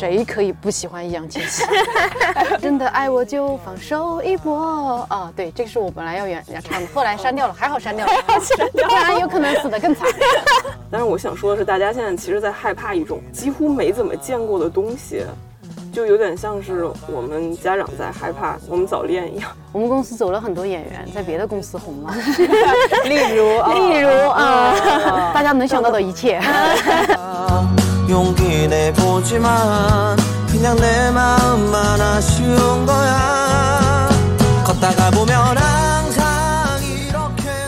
谁可以不喜欢易烊千玺？真的爱我就放手一搏啊！对，这个是我本来要演要唱的，后来删掉了，还好删掉了，不然有可能死得更惨。但是我想说的是，大家现在其实在害怕一种几乎没怎么见过的东西。就有点像是我们家长在害怕我们早恋一样。我们公司走了很多演员，在别的公司红了，例如，例如啊，大家能想到的一切。大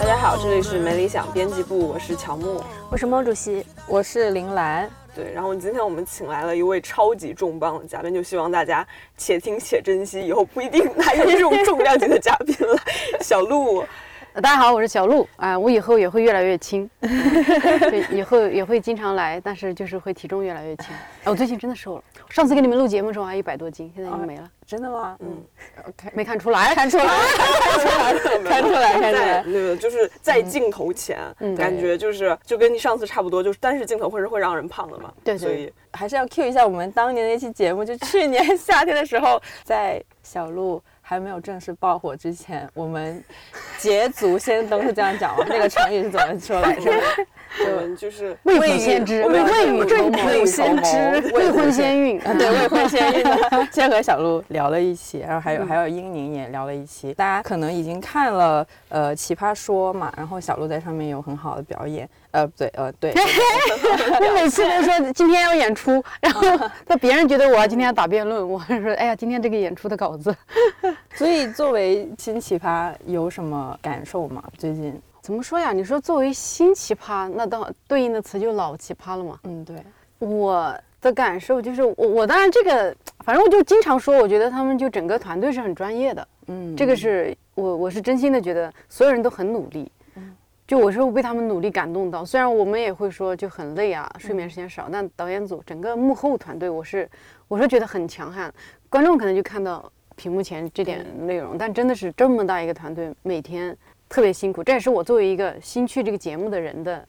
家好，这里是没理想编辑部，我是乔木，我是毛主席，我是林兰。对，然后今天我们请来了一位超级重磅的嘉宾，就希望大家且听且珍惜，以后不一定还有这种重量级的嘉宾了。小鹿，大家好，我是小鹿。啊，我以后也会越来越轻，对，以后也会经常来，但是就是会体重越来越轻。我最近真的瘦了，上次给你们录节目的时候还一百多斤，现在已经没了。真的吗？嗯，没看出来，看出来，看出来，看出来，看出来。那个就是在镜头前，感觉就是就跟你上次差不多，就是但是镜头会是会让人胖的嘛。对，所以。还是要 cue 一下我们当年的那期节目，就去年夏天的时候，在小鹿还没有正式爆火之前，我们捷足先登是这样讲吗？那个成语是怎么说来着？对，就是未卜先知，未未先知，未婚先孕，对，未婚先孕。先和小鹿聊了一期，然后还有还有英宁也聊了一期。大家可能已经看了呃《奇葩说》嘛，然后小鹿在上面有很好的表演。呃，不对，呃，对。我每次都说今天要演出，然后那别人觉得我今天要打辩论，我说哎呀，今天这个演出的稿子。所以作为新奇葩有什么感受吗？最近？怎么说呀？你说作为新奇葩，那当对应的词就老奇葩了嘛？嗯，对。我的感受就是，我我当然这个，反正我就经常说，我觉得他们就整个团队是很专业的。嗯，这个是我我是真心的觉得所有人都很努力。嗯，就我是被他们努力感动到。虽然我们也会说就很累啊，睡眠时间少，但导演组整个幕后团队，我是我是觉得很强悍。观众可能就看到屏幕前这点内容，但真的是这么大一个团队，每天。特别辛苦，这也是我作为一个新去这个节目的人的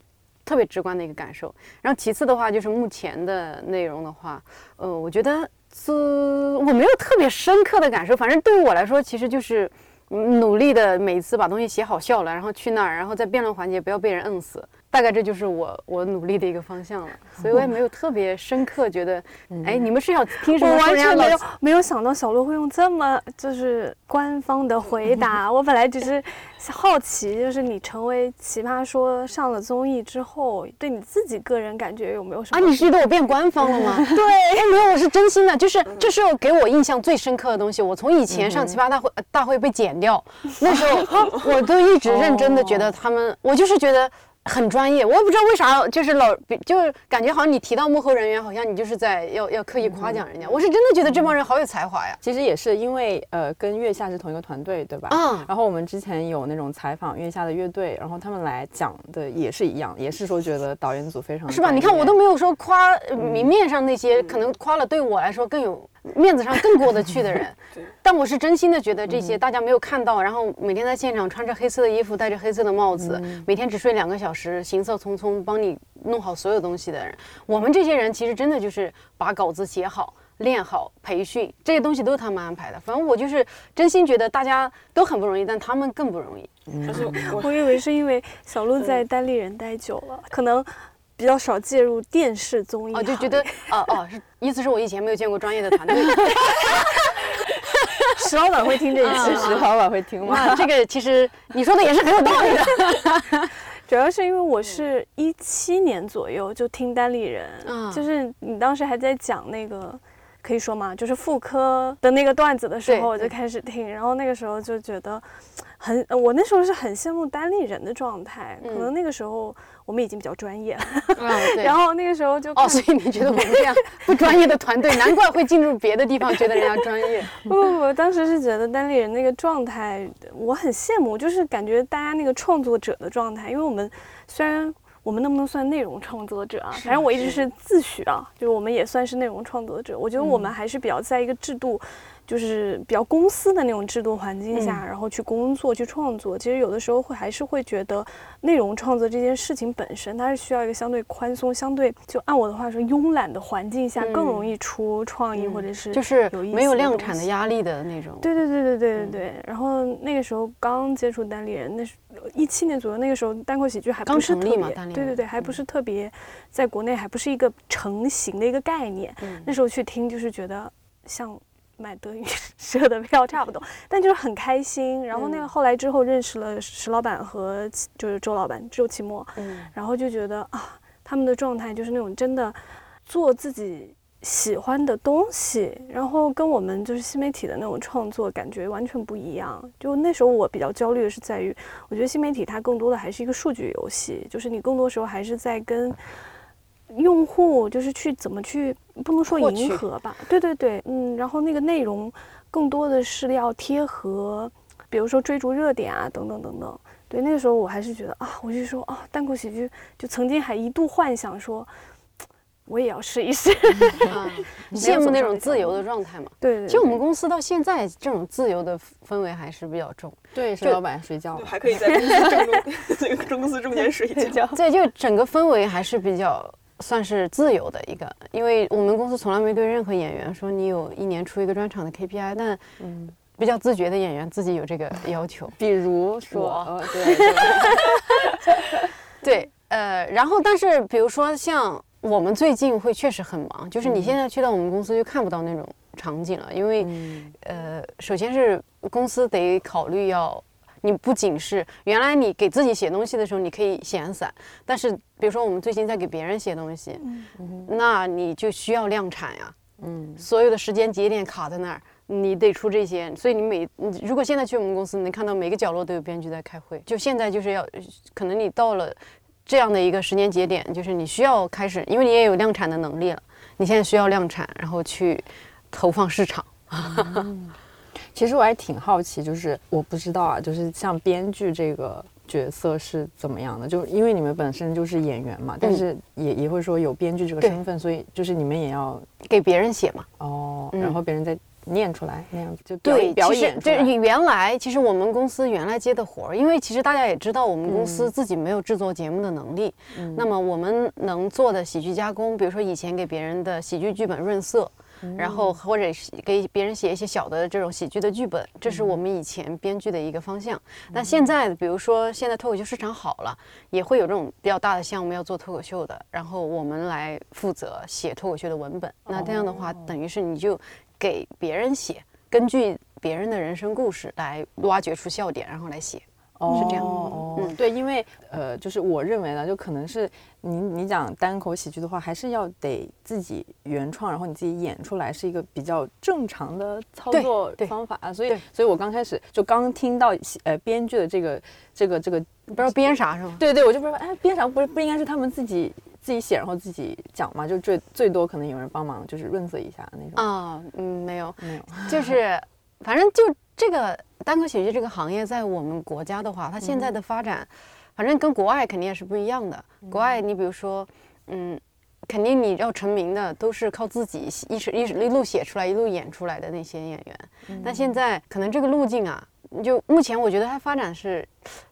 特别直观的一个感受。然后其次的话，就是目前的内容的话，呃，我觉得是我没有特别深刻的感受。反正对于我来说，其实就是努力的每次把东西写好笑了，然后去那儿，然后在辩论环节不要被人摁死。大概这就是我我努力的一个方向了，所以我也没有特别深刻觉得，哎，你们是要听什么？我完全没有没有想到小鹿会用这么就是官方的回答。我本来只是好奇，就是你成为奇葩说上了综艺之后，对你自己个人感觉有没有什么？啊，你是觉得我变官方了吗？对，哎，没有，我是真心的，就是这是给我印象最深刻的东西。我从以前上奇葩大会大会被剪掉，那时候我都一直认真的觉得他们，我就是觉得。很专业，我也不知道为啥，就是老，就是感觉好像你提到幕后人员，好像你就是在要要刻意夸奖人家。我是真的觉得这帮人好有才华呀。其实也是因为呃，跟月下是同一个团队，对吧？嗯。然后我们之前有那种采访月下的乐队，然后他们来讲的也是一样，也是说觉得导演组非常是吧？你看我都没有说夸明面上那些，可能夸了对我来说更有。面子上更过得去的人，但我是真心的觉得这些大家没有看到，然后每天在现场穿着黑色的衣服，戴着黑色的帽子，每天只睡两个小时，行色匆匆帮你弄好所有东西的人，我们这些人其实真的就是把稿子写好、练好、培训这些东西都是他们安排的。反正我就是真心觉得大家都很不容易，但他们更不容易。我以为是因为小鹿在单立人待久了，可能。比较少介入电视综艺，哦，就觉得，哦哦，是意思是我以前没有见过专业的团队。石老板会听这一期，石老板会听吗？这个其实你说的也是很有道理的，主要是因为我是一七年左右就听单立人，就是你当时还在讲那个，可以说吗？就是妇科的那个段子的时候，我就开始听，然后那个时候就觉得很，我那时候是很羡慕单立人的状态，可能那个时候。我们已经比较专业了，然后那个时候就哦，所以你觉得我们这样不专业的团队，难怪会进入别的地方，觉得人家专业。不 不不，当时是觉得单立人那个状态，我很羡慕，就是感觉大家那个创作者的状态，因为我们虽然我们能不能算内容创作者啊？反正我一直是自诩啊，就是我们也算是内容创作者。我觉得我们还是比较在一个制度就是比较公司的那种制度环境下，然后去工作去创作，其实有的时候会还是会觉得内容创作这件事情本身，它是需要一个相对宽松、相对就按我的话说慵懒的环境下，更容易出创意或者是就是没有量产的压力的那种。对对对对对对对。然后那个时候刚接触单立人，那是一七年左右，那个时候单口喜剧还不是特别，对对对，还不是特别，在国内还不是一个成型的一个概念。那时候去听就是觉得像。买德云社的票差不多，但就是很开心。然后那个后来之后认识了石老板和就是周老板周奇墨，嗯，然后就觉得啊，他们的状态就是那种真的做自己喜欢的东西，然后跟我们就是新媒体的那种创作感觉完全不一样。就那时候我比较焦虑的是在于，我觉得新媒体它更多的还是一个数据游戏，就是你更多时候还是在跟。用户就是去怎么去，不能说迎合吧，对对对，嗯，然后那个内容更多的是要贴合，比如说追逐热点啊，等等等等。对，那个时候我还是觉得啊，我就说啊，单口喜剧就曾经还一度幻想说，我也要试一试，羡慕那种自由的状态嘛。对，其实我们公司到现在这种自由的氛围还是比较重。对，是老板睡觉，还可以在公司正中 公司中间睡觉。对，就整个氛围还是比较。算是自由的一个，因为我们公司从来没对任何演员说你有一年出一个专场的 KPI，但嗯，比较自觉的演员自己有这个要求，比如说，对 对，呃，然后但是比如说像我们最近会确实很忙，就是你现在去到我们公司就看不到那种场景了，因为呃，首先是公司得考虑要。你不仅是原来你给自己写东西的时候，你可以闲散，但是比如说我们最近在给别人写东西，那你就需要量产呀，嗯，所有的时间节点卡在那儿，你得出这些，所以你每如果现在去我们公司，你能看到每个角落都有编剧在开会，就现在就是要，可能你到了这样的一个时间节点，就是你需要开始，因为你也有量产的能力了，你现在需要量产，然后去投放市场。其实我还挺好奇，就是我不知道啊，就是像编剧这个角色是怎么样的？就是因为你们本身就是演员嘛，但是也也会说有编剧这个身份，所以就是你们也要给别人写嘛。哦，然后别人再念出来那样子就对表演。对，原来其实我们公司原来接的活儿，因为其实大家也知道，我们公司自己没有制作节目的能力。嗯。那么我们能做的喜剧加工，比如说以前给别人的喜剧剧本润色。然后或者给别人写一些小的这种喜剧的剧本，这是我们以前编剧的一个方向。那现在，比如说现在脱口秀市场好了，也会有这种比较大的项目要做脱口秀的，然后我们来负责写脱口秀的文本。那这样的话，等于是你就给别人写，根据别人的人生故事来挖掘出笑点，然后来写。是这样哦，嗯，对，因为呃，就是我认为呢，就可能是你你讲单口喜剧的话，还是要得自己原创，然后你自己演出来，是一个比较正常的操作方法。所以，所以我刚开始就刚听到呃编剧的这个这个这个不知道编啥是吗？对对，我就不知道哎编啥，不是不应该是他们自己自己写然后自己讲嘛？就最最多可能有人帮忙就是润色一下那种啊，嗯，没有没有，就是反正就这个。单口喜剧这个行业在我们国家的话，它现在的发展，反正跟国外肯定也是不一样的。国外，你比如说，嗯，肯定你要成名的都是靠自己一一一路写出来，一路演出来的那些演员。但现在可能这个路径啊，就目前我觉得它发展是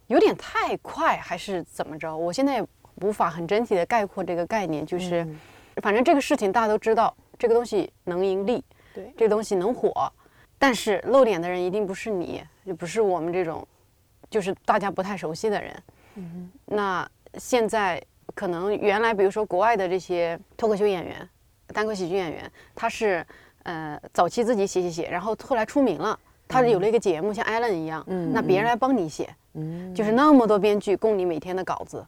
有点太快，还是怎么着？我现在也无法很整体的概括这个概念，就是反正这个事情大家都知道，这个东西能盈利，对，这个东西能火。但是露脸的人一定不是你，也不是我们这种，就是大家不太熟悉的人。嗯，那现在可能原来，比如说国外的这些脱口秀演员、单口喜剧演员，他是呃早期自己写写写，然后后来出名了。他有了一个节目，像艾伦一样，那别人来帮你写，就是那么多编剧供你每天的稿子。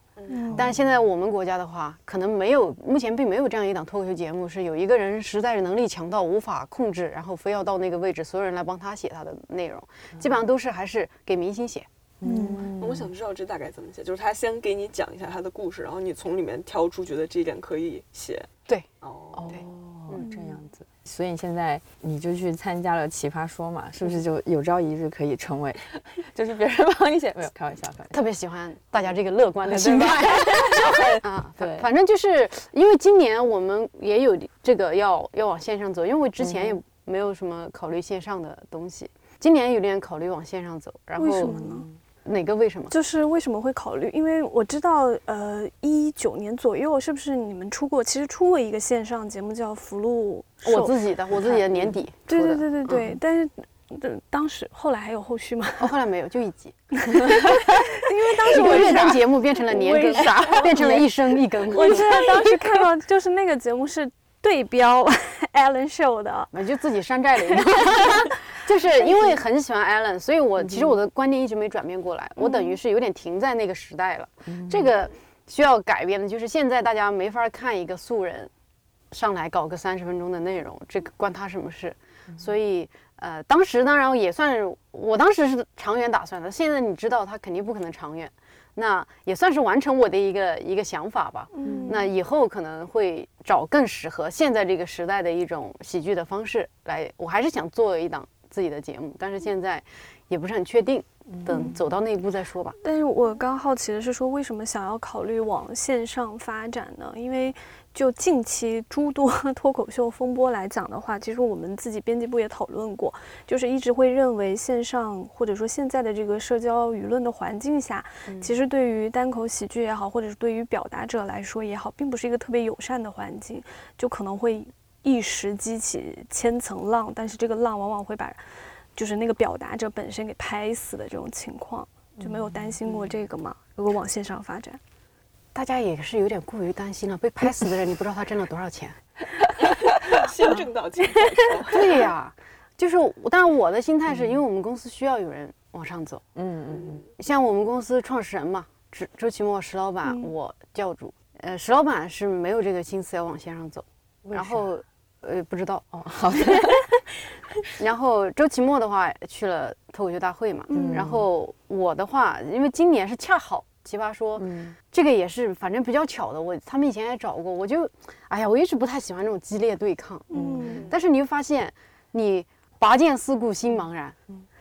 但是现在我们国家的话，可能没有，目前并没有这样一档脱口秀节目，是有一个人实在是能力强到无法控制，然后非要到那个位置，所有人来帮他写他的内容，基本上都是还是给明星写。嗯，我想知道这大概怎么写，就是他先给你讲一下他的故事，然后你从里面挑出觉得这一点可以写。对，哦，对，这样子。所以现在你就去参加了《奇葩说》嘛，是不是就有朝一日可以成为，就是别人帮你写？没有开玩笑，特别喜欢大家这个乐观的心态。啊，对，反正就是因为今年我们也有这个要要往线上走，因为之前也没有什么考虑线上的东西。今年有点考虑往线上走，然后为什么呢？哪个为什么？就是为什么会考虑？因为我知道，呃，一九年左右是不是你们出过？其实出过一个线上节目叫《福禄寿》，我自己的，我自己的年底 对对对对对，嗯但是。的当时后来还有后续吗？哦，后来没有，就一集，因为当时我一个月更节目变成了年更，变成了一生一更。我记得当时看到就是那个节目是对标 Alan Show 的，我就自己山寨了一个，就是因为很喜欢 Alan，所以我其实我的观念一直没转变过来，我等于是有点停在那个时代了。这个需要改变的，就是现在大家没法看一个素人上来搞个三十分钟的内容，这个关他什么事？所以呃，当时当然也算是我当时是长远打算的，现在你知道他肯定不可能长远。那也算是完成我的一个一个想法吧。嗯那以后可能会找更适合现在这个时代的一种喜剧的方式来。我还是想做一档自己的节目，但是现在也不是很确定，等走到那一步再说吧。但是我刚好奇的是说，为什么想要考虑往线上发展呢？因为就近期诸多 脱口秀风波来讲的话，其实我们自己编辑部也讨论过，就是一直会认为线上或者说现在的这个社交舆论的环境下，其实对于单口喜剧也好，或者是对于表达者来说也好，并不是一个特别友善的环境，就可能会一时激起千层浪，但是这个浪往往会把就是那个表达者本身给拍死的这种情况，就没有担心过这个吗？如果往线上发展，大家也是有点过于担心了，被拍死的人你不知道他挣了多少钱。先挣到钱。对呀，就是我，当然我的心态是因为我们公司需要有人往上走。嗯嗯嗯。像我们公司创始人嘛，周周奇墨石老板，嗯。我教主，呃，石老板是没有这个心思要往线上走，然后呃不知道哦，好的，然后周奇墨的话去了脱口秀大会嘛，嗯。然后我的话，因为今年是恰好奇葩说，嗯。这个也是反正比较巧的，我他们以前也找过，我就，哎呀，我一直不太喜欢这种激烈对抗，嗯。但是你会发现，你拔剑四顾心茫然，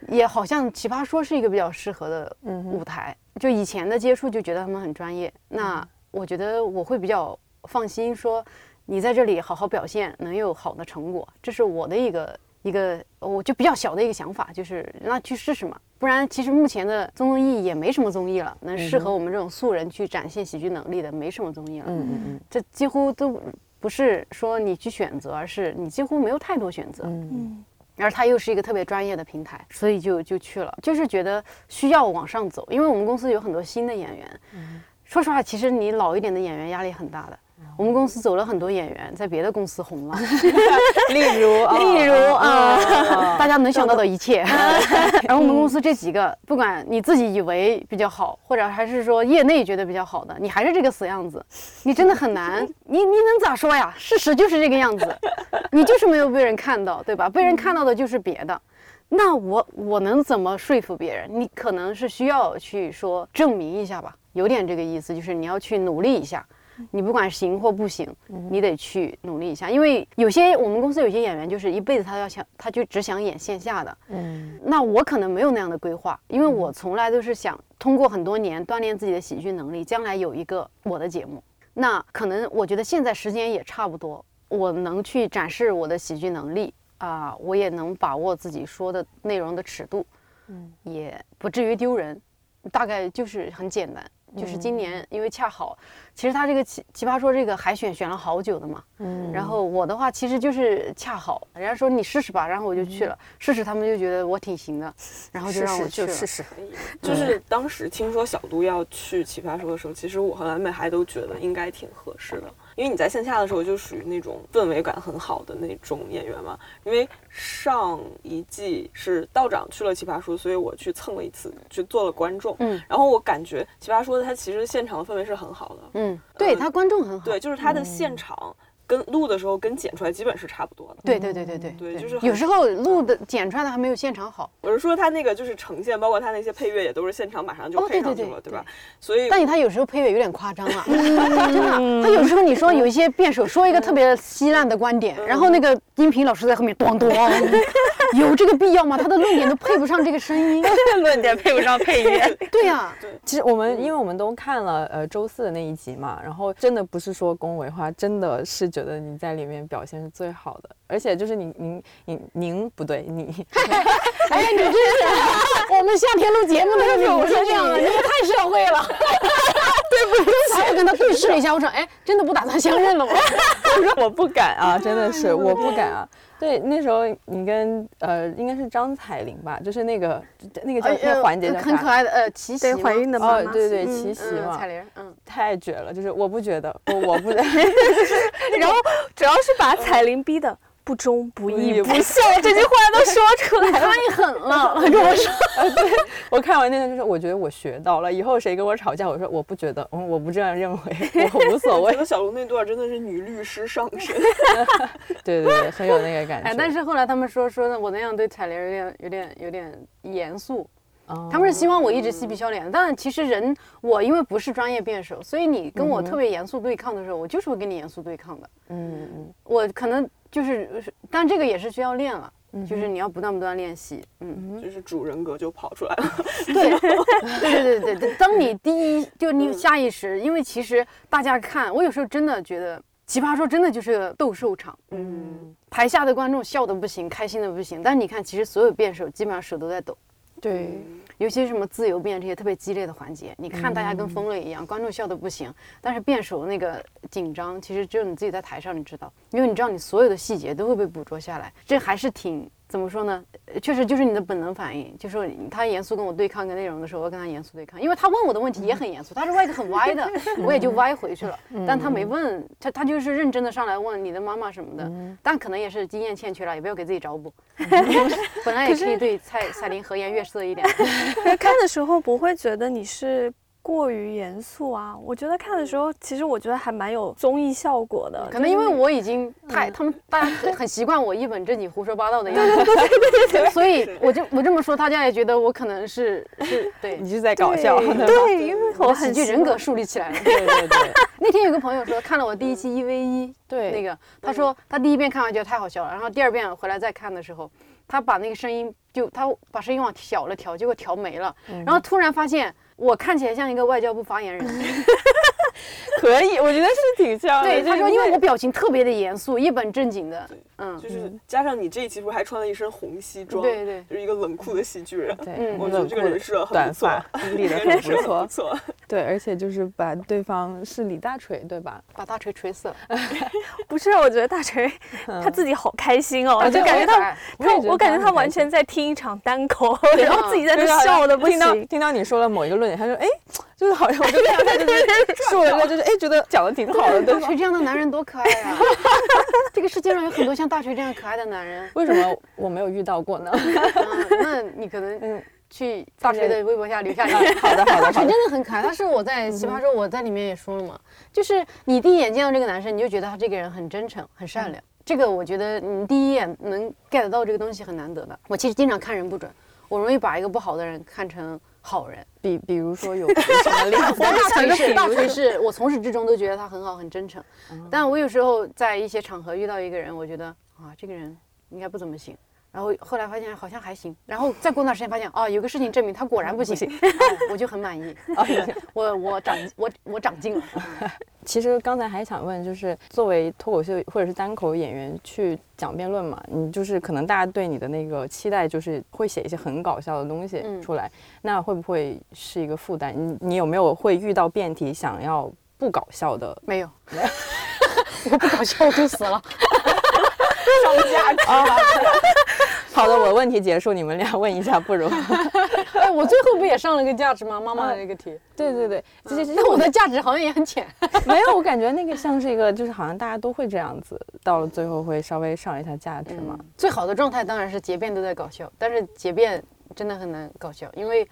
也好像奇葩说是一个比较适合的嗯舞台。就以前的接触就觉得他们很专业，那我觉得我会比较放心，说你在这里好好表现，能有好的成果，这是我的一个一个，我就比较小的一个想法，就是那去试试嘛。不然，其实目前的综艺也没什么综艺了，能适合我们这种素人去展现喜剧能力的，没什么综艺了。嗯嗯嗯这几乎都不是说你去选择，而是你几乎没有太多选择。嗯嗯而它又是一个特别专业的平台，所以就就去了，就是觉得需要往上走，因为我们公司有很多新的演员。说实话，其实你老一点的演员压力很大的。我们公司走了很多演员，在别的公司红了，例如 例如啊，啊 大家能想到的一切。然后我们公司这几个，不管你自己以为比较好，或者还是说业内觉得比较好的，你还是这个死样子，你真的很难。你你能咋说呀？事实就是这个样子，你就是没有被人看到，对吧？被人看到的就是别的。那我我能怎么说服别人？你可能是需要去说证明一下吧，有点这个意思，就是你要去努力一下。你不管行或不行，你得去努力一下，因为有些我们公司有些演员就是一辈子他要想，他就只想演线下的。嗯那我可能没有那样的规划，因为我从来都是想通过很多年锻炼自己的喜剧能力，将来有一个我的节目。那可能我觉得现在时间也差不多，我能去展示我的喜剧能力啊，我也能把握自己说的内容的尺度，嗯也不至于丢人。大概就是很简单，就是今嗯年因为恰好，其实他这个奇奇葩说这个海选选了好久的嘛，嗯。然后我的话其实就是恰好，人家说你试试吧，然后我就去了，试试他们就觉得我挺行的，然后就让我去了。试就试就是当时听说小杜要去奇葩说的时候，其实我和蓝美还都觉得应该挺合适的，因为你在线下的时候就属于那种氛围感很好的那种演员嘛。因为上一季是道长去了奇葩说，所以我去蹭了一次，去做了观众。嗯然后我感觉奇葩说它其实现场的氛围是很好的，嗯，对他观众很好。对，就是它的现场跟录的时候跟剪出来基本是差不多的。对对对对对对就是有时候录的剪出来的还没有现场好，我是说他那个就是呈现，包括他那些配乐也都是现场马上就哦对对对配上去了，对吧？所以但是他有时候配乐有点夸张了，真的。他有时候你说有一些辩手 说一个特别稀烂的观点，然后那个音频老师在后面咣咣，有这个必要吗？他的论点都配不上这个声音。论点配不上配乐。对呀，其实我们因为我们都看了呃周四的那一集嘛，然后真的不是说恭维话，真的是觉觉得你在里面表现是最好的，而且就是你您您您不对你，哎呀，你这是 我们夏天录节目的时候不是这样的，你也太社会了。对不起，我跟他对视了一下，我说，哎，真的不打算相认了吗？我说我不敢啊，真的是我不敢啊。对，那时候你跟呃，应该是张彩玲吧，就是那个那个叫那个环节很可爱的呃，琪琪怀孕的妈妈，对对，琪琪嘛，彩玲，嗯，太绝了，就是我不觉得，我我不，然后主要是把彩玲逼的。不忠不义不孝，这句话都说出来，太狠了！跟我说，对我看完那个就是，我觉得我学到了，以后谁跟我吵架，我说我不觉得，嗯，我不这样认为，我无所谓。觉得小龙那段真的是女律师上身，对对对，很有那个感觉。哎，但是后来他们说说的我那样对彩玲有点有点有点严肃，他们是希望我一直嬉皮笑脸。但其实人我因为不是专业辩手，所以你跟我特别严肃对抗的时候，我就是会跟你严肃对抗的。嗯嗯，我可能。就是，但这个也是需要练了，就是你要不断不断练习，嗯，就是主人格就跑出来了。对，对对对对，当你第一就你下意识，因为其实大家看我有时候真的觉得《奇葩说》真的就是个斗兽场，嗯，台下的观众笑的不行，开心的不行，但是你看，其实所有辩手基本上手都在抖。对，尤其是什么自由辩这些特别激烈的环节，你看大家跟疯了一样，观众笑的不行，但是辩手那个紧张，其实只有你自己在台上你知道，因为你知道你所有的细节都会被捕捉下来，这还是挺怎么说呢？确实就是你的本能反应，就是他严肃跟我对抗个内容的时候，我跟他严肃对抗，因为他问我的问题也很严肃，他是歪的很歪的，我也就歪回去了，但他没问他，他就是认真的上来问你的妈妈什么的，但可能也是经验欠缺了，也不要给自己找补。本来也可以对蔡彩玲和颜悦色一点。看的时候不会觉得你是过于严肃啊？我觉得看的时候，其实我觉得还蛮有综艺效果的。可能因为我已经太他们 大家很习惯我一本正经胡说八道的样子，对对对对对。所以我就我这么说，大家也觉得我可能是是对你是在搞笑，对，因为我喜剧人格树立起来了。对对对。那天有个朋友说看了我第一期一 v 一，对那个他说他第一遍看完觉得太好笑了，然后第二遍回来再看的时候。他把那个声音就他把声音往小了调，结果调没了，然后突然发现我看起来像一个外交部发言人。可以，我觉得是挺像的。对，他说，因为我表情特别的严肃，一本正经的。嗯，就是加上你这一期不是还穿了一身红西装？对对，就是一个冷酷的喜剧人。对，我觉得这个人设很不错，理的很不错。错。对，而且就是把对方是李大锤，对吧？把大锤锤死了。不是，我觉得大锤他自己好开心哦，就感觉他他，我感觉他完全在听一场单口，然后自己在那笑的不行。听到听到你说了某一个论点，他说：“哎。”就是好像我就看他就是说了个就是哎觉得讲的挺好的，大锤这样的男人多可爱啊！这个世界上有很多像大锤这样可爱的男人，为什么我没有遇到过呢？那你可能嗯去大锤的微博下留下。好的好的，大锤真的很可爱。他是我在奇葩说我在里面也说了嘛，就是你第一眼见到这个男生，你就觉得他这个人很真诚很善良。这个我觉得你第一眼能 get 到这个东西很难得的。我其实经常看人不准，我容易把一个不好的人看成。好人，比比如说 有什么例子？大锤是大锤是我从始至终都觉得他很好很真诚，但我有时候在一些场合遇到一个人，我觉得啊这个人应该不怎么行，然后后来发现好像还行，然后再过段时间发现哦有个事情证明他果然不行，我就很满意，我我长我我长进了。其实刚才还想问，就是作为脱口秀或者是单口演员去讲辩论嘛，你就是可能大家对你的那个期待就是会写一些很搞笑的东西出来，那会不会是一个负担？你你有没有会遇到辩题想要不搞笑的？没有，没有，我不搞笑我就死了。上价值啊！好的，我问题结束，你们俩问一下，不如。哎，我最后不也上了个价值吗？妈妈的那个题。对对对，其实我的价值好像也很浅。没有，我感觉那个像是一个，就是好像大家都会这样子，到了最后会稍微上一下价值嘛。最好的状态当然是结辩都在搞笑，但是结辩真的很难搞笑，因为，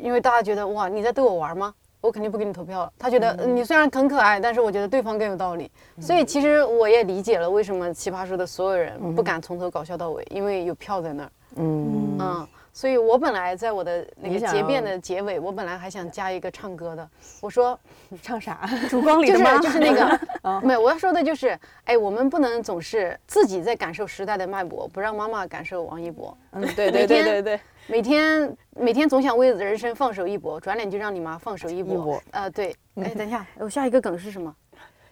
因为大家觉得哇，你在逗我玩吗？我肯定不给你投票了。他觉得你虽然很可爱，但是我觉得对方更有道理。所以其实我也理解了为什么奇葩说的所有人不敢从头搞笑到尾，因为有票在那儿。嗯嗯，所以我本来在我的那个结辩的结尾，我本来还想加一个唱歌的。我说 唱啥？烛光里的吗？就是那个，没有。我要说的就是，哎，我们不能总是自己在感受时代的脉搏，不让妈妈感受王一博。嗯，对对对对对。每天每天总想为人生放手一搏，转脸就让你妈放手一搏。呃，对。哎，等一下，我下一个梗是什么？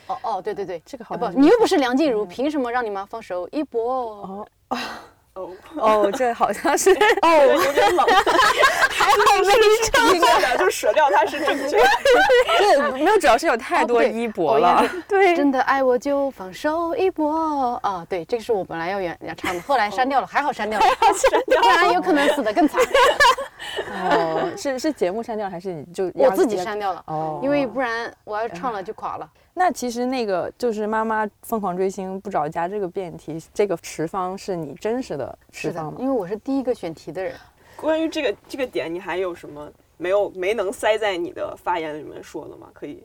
哦哦，对对对，这个好不，你又不是梁静茹，凭什么让你妈放手一搏？哦哦，哦，这好像是 哦，有点冷，还好没唱错的，就舍掉它是正确的。这没有，主要是有太多一搏了。对，真的爱我就放手一搏啊！对，这个是我本来要原要唱的，后来删掉了，还好删掉了，不然有可能死得更惨。哦，是是节目删掉，还是你就我自己删掉了？哦，因为不然我要唱了就垮了。那其实那个就是妈妈疯狂追星不着家这个辩题，这个持方是你真实的持方吗？因为我是第一个选题的人。关于这个这个点，你还有什么没有没能塞在你的发言里面说的吗？可以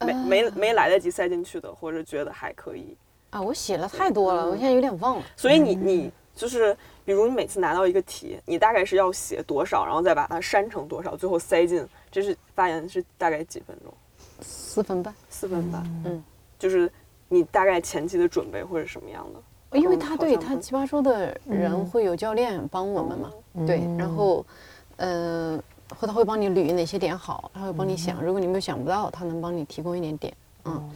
没没没来得及塞进去的，或者觉得还可以啊？我写了太多了，我现在有点忘了。所以你你就是比如你每次拿到一个题，你大概是要写多少，然后再把它删成多少，最后塞进，这是发言是大概几分钟？四分半，四分半，嗯，就是你大概前期的准备或者什么样的？因为他对他奇葩说的人会有教练帮我们嘛，对，然后，呃，或他会帮你捋哪些点好，他会帮你想，如果你没有想不到，他能帮你提供一点点，嗯，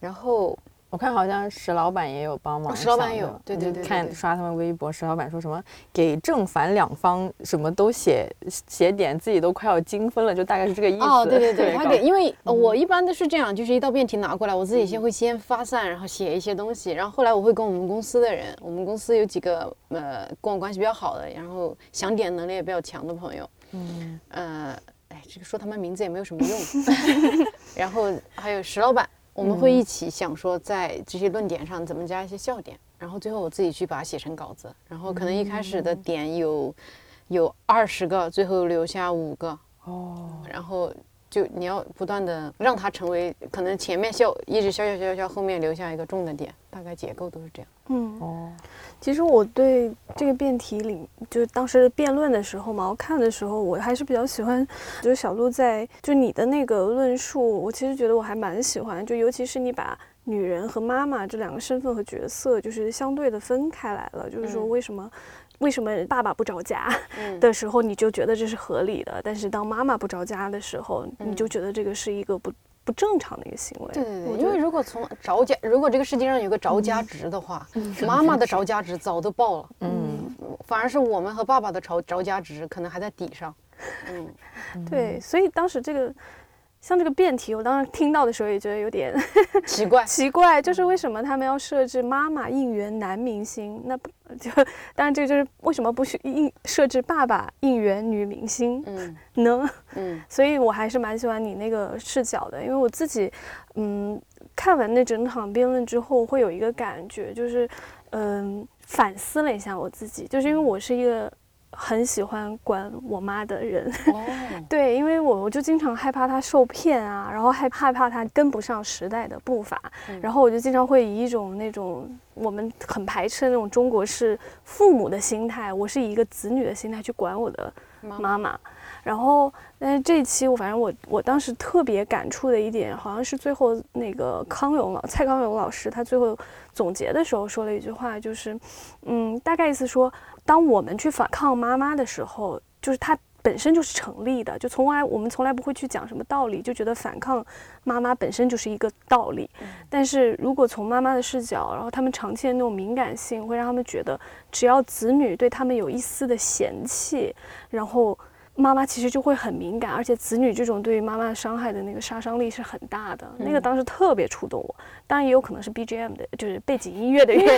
然后。我看好像石老板也有帮忙，石老板有，对对对，看刷他们微博，石老板说什么给正反两方什么都写写点，自己都快要精分了，就大概是这个意思。哦，对对对，他给，因为我一般都是这样，就是一道辩题拿过来，我自己先会先发散，然后写一些东西，然后后来我会跟我们公司的人，我们公司有几个呃跟我关系比较好的，然后想点能力也比较强的朋友，嗯，呃，哎，这个说他们名字也没有什么用，然后还有石老板。我们会一起想说，在这些论点上怎么加一些笑点，然后最后我自己去把它写成稿子，然后可能一开始的点有有二十个，最后留下五个哦，然后就你要不断的让它成为可能前面笑一直笑笑笑笑，后面留下一个重的点，大概结构都是这样。嗯哦。其实我对这个辩题里，就是当时辩论的时候嘛，我看的时候，我还是比较喜欢，就是小鹿在就你的那个论述，我其实觉得我还蛮喜欢，就尤其是你把女人和妈妈这两个身份和角色，就是相对的分开来了，就是说为什么为什么爸爸不着家的时候，你就觉得这是合理的，但是当妈妈不着家的时候，你就觉得这个是一个不。不正常的一个行为。对对对，因为如果从着家，如果这个世界上有个着家值的话，妈妈的着家值早都爆了。嗯，反而是我们和爸爸的着着家值可能还在底上。嗯，对，所以当时这个。像这个辩题，我当时听到的时候也觉得有点 奇怪，奇怪，就是为什么他们要设置妈妈应援男明星？那不 就当然这个就是为什么不许应设置爸爸应援女明星？嗯，呢？嗯，所以我还是蛮喜欢你那个视角的，因为我自己，嗯，看完那整场辩论之后，会有一个感觉，就是嗯，反思了一下我自己，就是因为我是一个。很喜欢管我妈的人，对，因为我我就经常害怕她受骗啊，然后害害怕她跟不上时代的步伐，然后我就经常会以一种那种我们很排斥的那种中国式父母的心态，我是以一个子女的心态去管我的妈妈。然后，但是这一期我反正我我当时特别感触的一点，好像是最后那个康永老蔡康永老师他最后总结的时候说了一句话，就是嗯，大概意思说。当我们去反抗妈妈的时候，就是它本身就是成立的，就从来我们从来不会去讲什么道理，就觉得反抗妈妈本身就是一个道理。但是如果从妈妈的视角，然后他们长期的那种敏感性，会让他们觉得，只要子女对他们有一丝的嫌弃，然后妈妈其实就会很敏感，而且子女这种对于妈妈伤害的那个杀伤力是很大的。那个当时特别触动我，当然也有可能是 BGM 的，就是背景音乐的原因，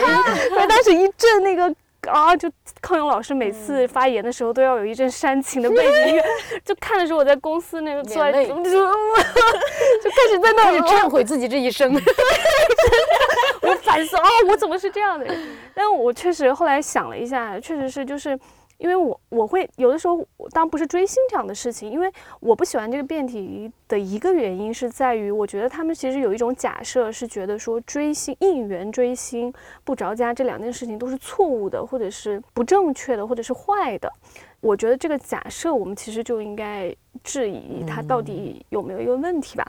因为当时一阵那个。啊！就康永老师每次发言的时候都要有一阵煽情的背景音乐，就看的时候我在公司那个坐在就 就开始在那里忏悔自己这一生，我反思啊，我怎么是这样的人？但我确实后来想了一下，确实是就是。因为我我会有的时候，当不是追星这样的事情，因为我不喜欢这个辩题的一个原因是在于，我觉得他们其实有一种假设，是觉得说追星、应援追星不着家这两件事情都是错误的，或者是不正确的，或者是坏的。我觉得这个假设我们其实就应该质疑它到底有没有一个问题吧。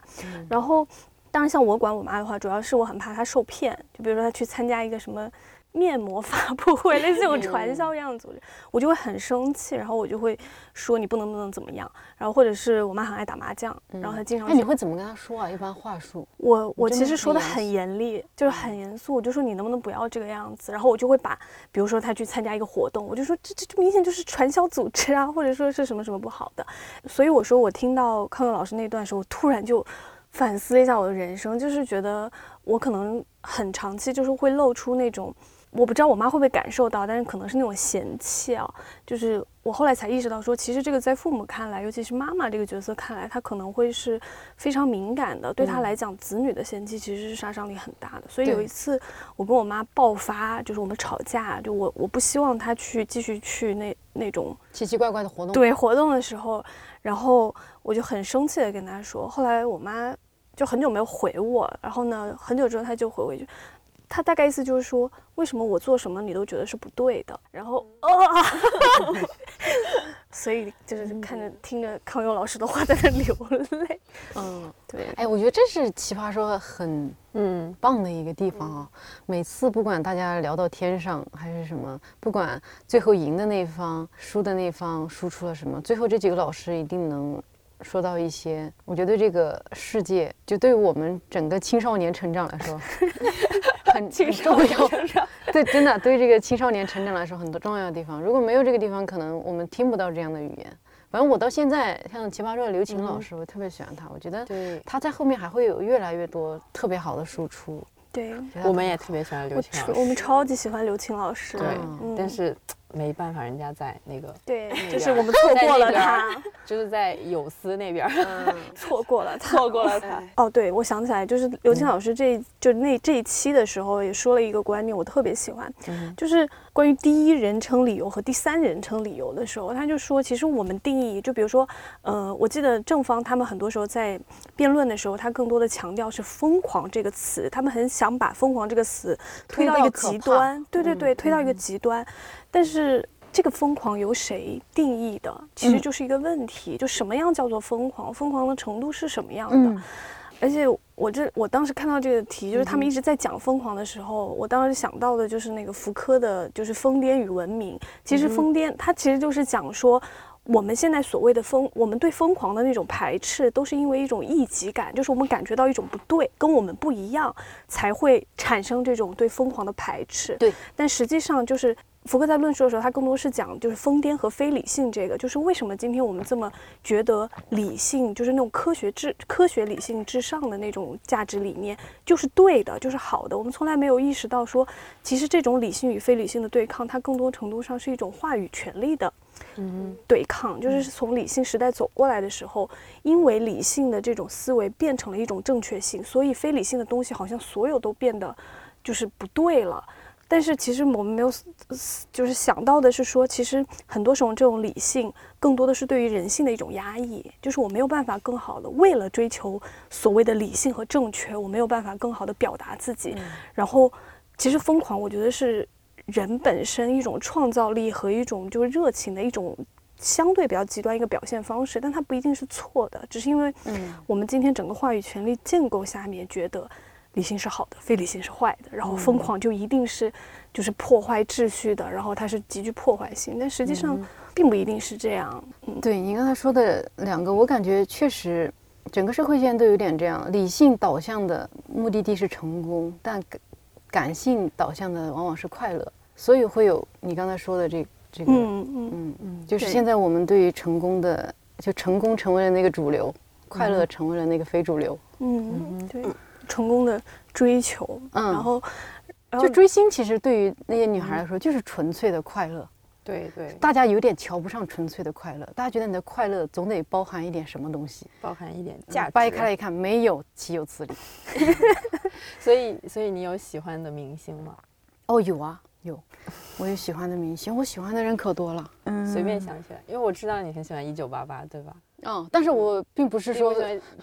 然后，当然像我管我妈的话，主要是我很怕她受骗，就比如说她去参加一个什么。面膜发布会，类似这种传销一样的组织，我就会很生气，然后我就会说你不能不能怎么样，然后或者是我妈很爱打麻将，然后她经常。哎，你会怎么跟她说啊？一般话术？我我其实说的很严厉，就是很严肃，我就说你能不能不要这个样子，然后我就会把，比如说她去参加一个活动，我就说这这这明显就是传销组织啊，或者说是什么什么不好的，所以我说我听到康佑老师那段时候，我突然就反思了一下我的人生，就是觉得我可能很长期就是会露出那种。我不知道我妈会不会感受到，但是可能是那种嫌弃啊。就是我后来才意识到，说其实这个在父母看来，尤其是妈妈这个角色看来，她可能会是非常敏感的。对她来讲，子女的嫌弃其实是杀伤力很大的。所以有一次我跟我妈爆发，就是我们吵架，就我我不希望她去继续去那那种奇奇怪怪的活动。对活动的时候，然后我就很生气的跟她说。后来我妈就很久没有回我，然后呢，很久之后她就回我一句。他大概意思就是说，为什么我做什么你都觉得是不对的？然后啊，所以就是看着听着康永老师的话在那流泪。嗯，对。哎，我觉得这是奇葩说很嗯棒的一个地方啊。每次不管大家聊到天上还是什么，不管最后赢的那方、输的那方输出了什么，最后这几个老师一定能。说到一些，我觉得这个世界，就对于我们整个青少年成长来说，很 重要。对，真的对这个青少年成长来说，很多重要的地方。如果没有这个地方，可能我们听不到这样的语言。反正我到现在，像奇葩说的刘琴老师，我特别喜欢他。我觉得他在后面还会有越来越多特别好的输出。对，我们也特别喜欢刘琴老师。我们超级喜欢刘琴老师。对，但是。没办法，人家在那个 对，就是我们错过了他，就是在有思那边，错过了，错过了他。哦，对，我想起来，就是刘青老师这就那这一期的时候也说了一个观念，我特别喜欢，就是关于第一人称理由和第三人称理由的时候，他就说，其实我们定义，就比如说，呃，我记得正方他们很多时候在辩论的时候，他更多的强调是疯狂这个词，他们很想把疯狂这个词推到一个极端，对对对，推到一个极端。但是这个疯狂由谁定义的，其实就是一个问题。就什么样叫做疯狂？疯狂的程度是什么样的？而且我这我当时看到这个题，就是他们一直在讲疯狂的时候，我当时想到的就是那个福柯的，就是疯癫与文明。其实疯癫，它其实就是讲说，我们现在所谓的疯，我们对疯狂的那种排斥，都是因为一种异己感，就是我们感觉到一种不对，跟我们不一样，才会产生这种对疯狂的排斥。对，但实际上就是。福克在论述的时候，他更多是讲就是疯癫和非理性这个，就是为什么今天我们这么觉得理性，就是那种科学至科学理性至上的那种价值理念就是对的，就是好的。我们从来没有意识到说，其实这种理性与非理性的对抗，它更多程度上是一种话语权利的，嗯，对抗。就是从理性时代走过来的时候，因为理性的这种思维变成了一种正确性，所以非理性的东西好像所有都变得就是不对了。但是其实我们没有，就是想到的是说，其实很多时候这种理性更多的是对于人性的一种压抑，就是我没有办法更好的为了追求所谓的理性和正确，我没有办法更好的表达自己。然后，其实疯狂，我觉得是人本身一种创造力和一种就是热情的一种相对比较极端一个表现方式，但它不一定是错的，只是因为我们今天整个话语权力建构下面觉得。理性是好的，非理性是坏的，然后疯狂就一定是就是破坏秩序的，然后它是极具破坏性，但实际上并不一定是这样。对你刚才说的两个，我感觉确实整个社会现在都有点这样，理性导向的目的地是成功，但感感性导向的往往是快乐，所以会有你刚才说的这这个，嗯嗯嗯。嗯，就是现在我们对于成功的，就成功成为了那个主流，快乐成为了那个非主流。嗯，对。成功的追求，嗯，然后，就追星，其实对于那些女孩来说，就是纯粹的快乐。对对，大家有点瞧不上纯粹的快乐，大家觉得你的快乐总得包含一点什么东西，包含一点价值。掰开来一看，没有，岂有此理？所以，所以你有喜欢的明星吗？哦，有啊，有，我有喜欢的明星，我喜欢的人可多了。嗯，随便想起来，因为我知道你很喜欢一九八八，对吧？嗯，但是我并不是说，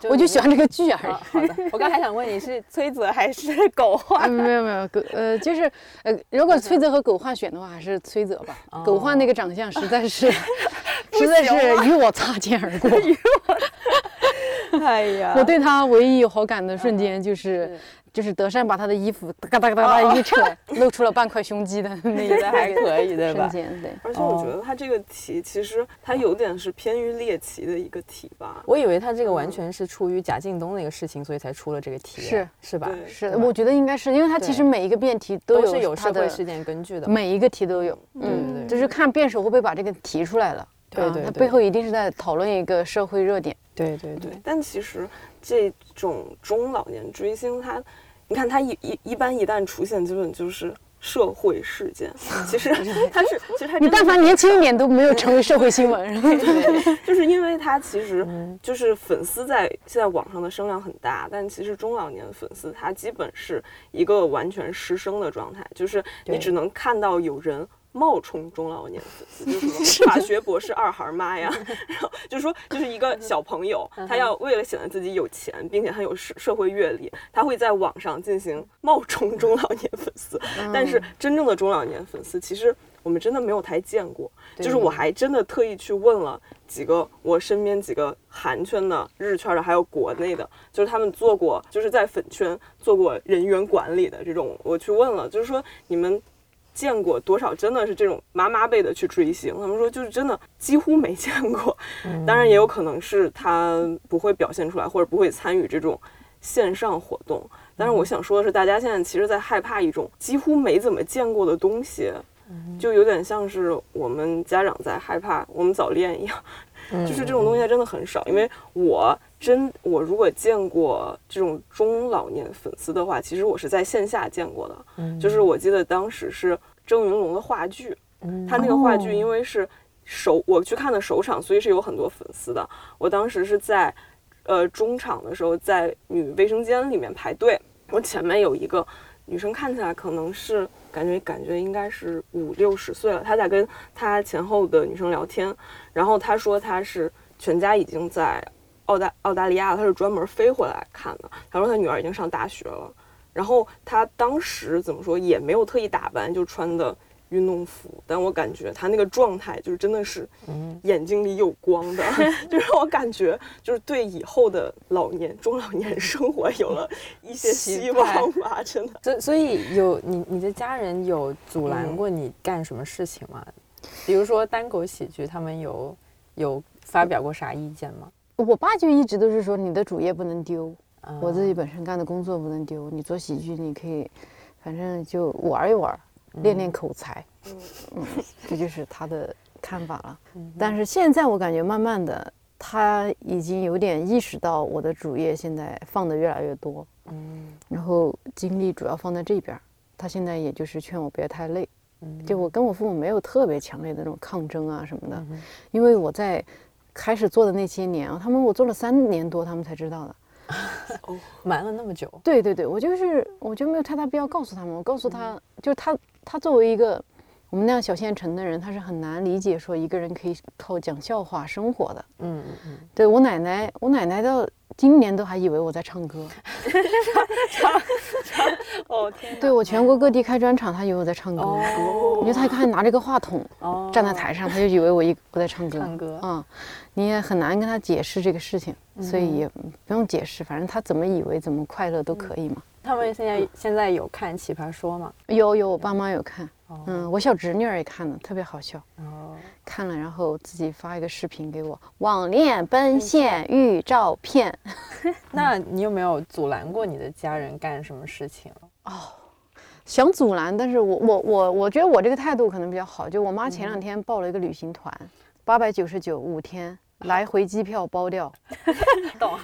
我就喜欢这个剧而已。好的，我刚还想问你是 崔泽还是狗焕？没有没有，狗呃就是呃，如果崔泽和狗焕选的话，还是崔泽吧。狗焕那个长相实在是，实在是与我擦肩而过。哎呀，我对他唯一有好感的瞬间就是就是德善把他的衣服嘎哒嘎哒一扯，露出了半块胸肌的那一个 还可以对吧？瞬间对。而且我觉得他这个题其实他有点是偏于猎奇的一个题吧。我以为他这个完全是出于贾敬东那个事情，所以才出了这个题，是是吧？是，我觉得应该是因为他其实每一个辩题都是有社会事件根据的，每一个题都有。嗯，就是看辩手会不会把这个提出来了。对对，他背后一定是在讨论一个社会热点。对对对。但其实这种中老年追星，他，你看他一一一般一旦出现，基本就是社会事件。其实 他是，其实你但凡年轻一点都没有成为社会新闻。就是因为他其实就是粉丝在现在网上的声量很大，但其实中老年粉丝他基本是一个完全失声的状态，就是你只能看到有人。冒充中老年粉丝，就是法学博士二孩妈呀，然后就是说，就是一个小朋友，他要为了显得自己有钱，并且很有社社会阅历，他会在网上进行冒充中老年粉丝。但是真正的中老年粉丝，其实我们真的没有太见过。就是我还真的特意去问了几个我身边几个韩圈的、日圈的，还有国内的，就是他们做过，就是在粉圈做过人员管理的这种，我去问了，就是说你们。见过多少真的是这种妈妈辈的去追星？他们说就是真的几乎没见过。当然也有可能是他不会表现出来，或者不会参与这种线上活动。但是我想说的是，大家现在其实在害怕一种几乎没怎么见过的东西，就有点像是我们家长在害怕我们早恋一样。就是这种东西真的很少，因为我真我如果见过这种中老年粉丝的话，其实我是在线下见过的。嗯，就是我记得当时是郑云龙的话剧，他那个话剧因为是首我去看的首场，所以是有很多粉丝的。我当时是在呃中场的时候，在女卫生间里面排队，我前面有一个女生，看起来可能是感觉感觉应该是五六十岁了，她在跟她前后的女生聊天。然后他说他是全家已经在澳大澳大利亚，他是专门飞回来看的。他说他女儿已经上大学了，然后他当时怎么说也没有特意打扮，就穿的运动服。但我感觉他那个状态就是真的是，眼睛里有光的，就让我感觉就是对以后的老年中老年生活有了一些希望吧，真的。所所以有你你的家人有阻拦过你干什么事情吗？比如说单口喜剧，他们有有发表过啥意见吗？我爸就一直都是说你的主业不能丢，我自己本身干的工作不能丢。你做喜剧，你可以反正就玩一玩，练练口才。嗯嗯，这就是他的看法了。但是现在我感觉慢慢的，他已经有点意识到我的主业现在放的越来越多。嗯，然后精力主要放在这边，他现在也就是劝我不要太累。就我跟我父母没有特别强烈的那种抗争啊什么的，因为我在开始做的那些年啊，他们我做了三年多，他们才知道的。哦，瞒了那么久。对对对，我就是我就没有太大必要告诉他们。我告诉他，就是他他作为一个我们那样小县城的人，他是很难理解说一个人可以靠讲笑话生活的。嗯嗯嗯。对我奶奶，我奶奶到今年都还以为我在唱歌。唱 唱哦天！对我全国各地开专场，他以为我在唱歌。哦。因为他看拿着个话筒站在台上，他就以为我一我在唱歌。唱歌。嗯，你也很难跟他解释这个事情，所以也不用解释，反正他怎么以为怎么快乐都可以嘛。他们现在现在有看《奇葩说》吗？有有，我爸妈有看。嗯，我小侄女儿也看了，特别好笑。哦，看了然后自己发一个视频给我，网恋奔现遇照片。那你有没有阻拦过你的家人干什么事情？哦，想阻拦，但是我我我我觉得我这个态度可能比较好。就我妈前两天报了一个旅行团，八百九十九五天。来回机票包掉，懂